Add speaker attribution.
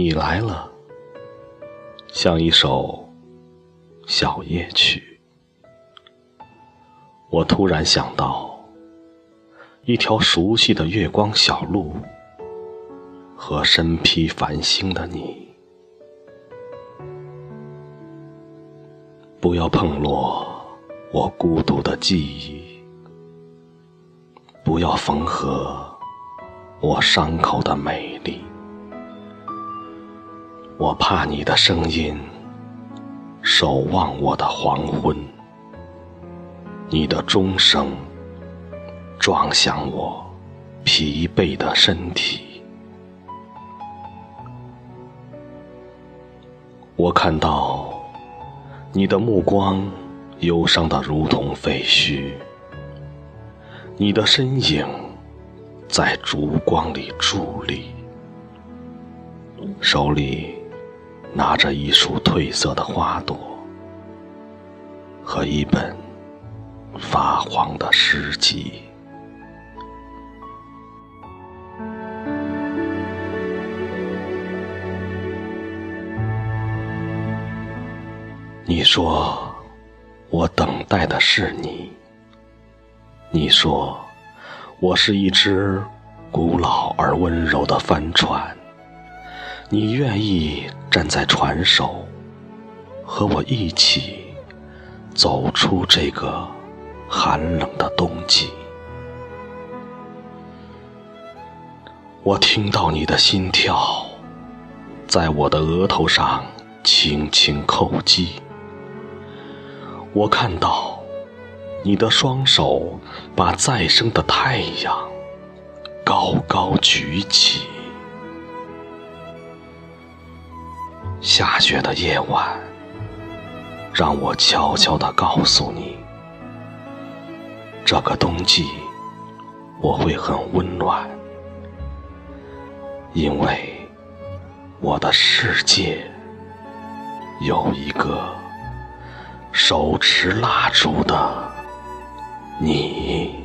Speaker 1: 你来了，像一首小夜曲。我突然想到，一条熟悉的月光小路，和身披繁星的你。不要碰落我孤独的记忆，不要缝合我伤口的美丽。我怕你的声音守望我的黄昏，你的钟声撞响我疲惫的身体。我看到你的目光忧伤的如同废墟，你的身影在烛光里伫立，手里。拿着一束褪色的花朵和一本发黄的诗集，你说我等待的是你，你说我是一只古老而温柔的帆船。你愿意站在船首，和我一起走出这个寒冷的冬季。我听到你的心跳在我的额头上轻轻叩击，我看到你的双手把再生的太阳高高举起。下雪的夜晚，让我悄悄地告诉你，这个冬季我会很温暖，因为我的世界有一个手持蜡烛的你。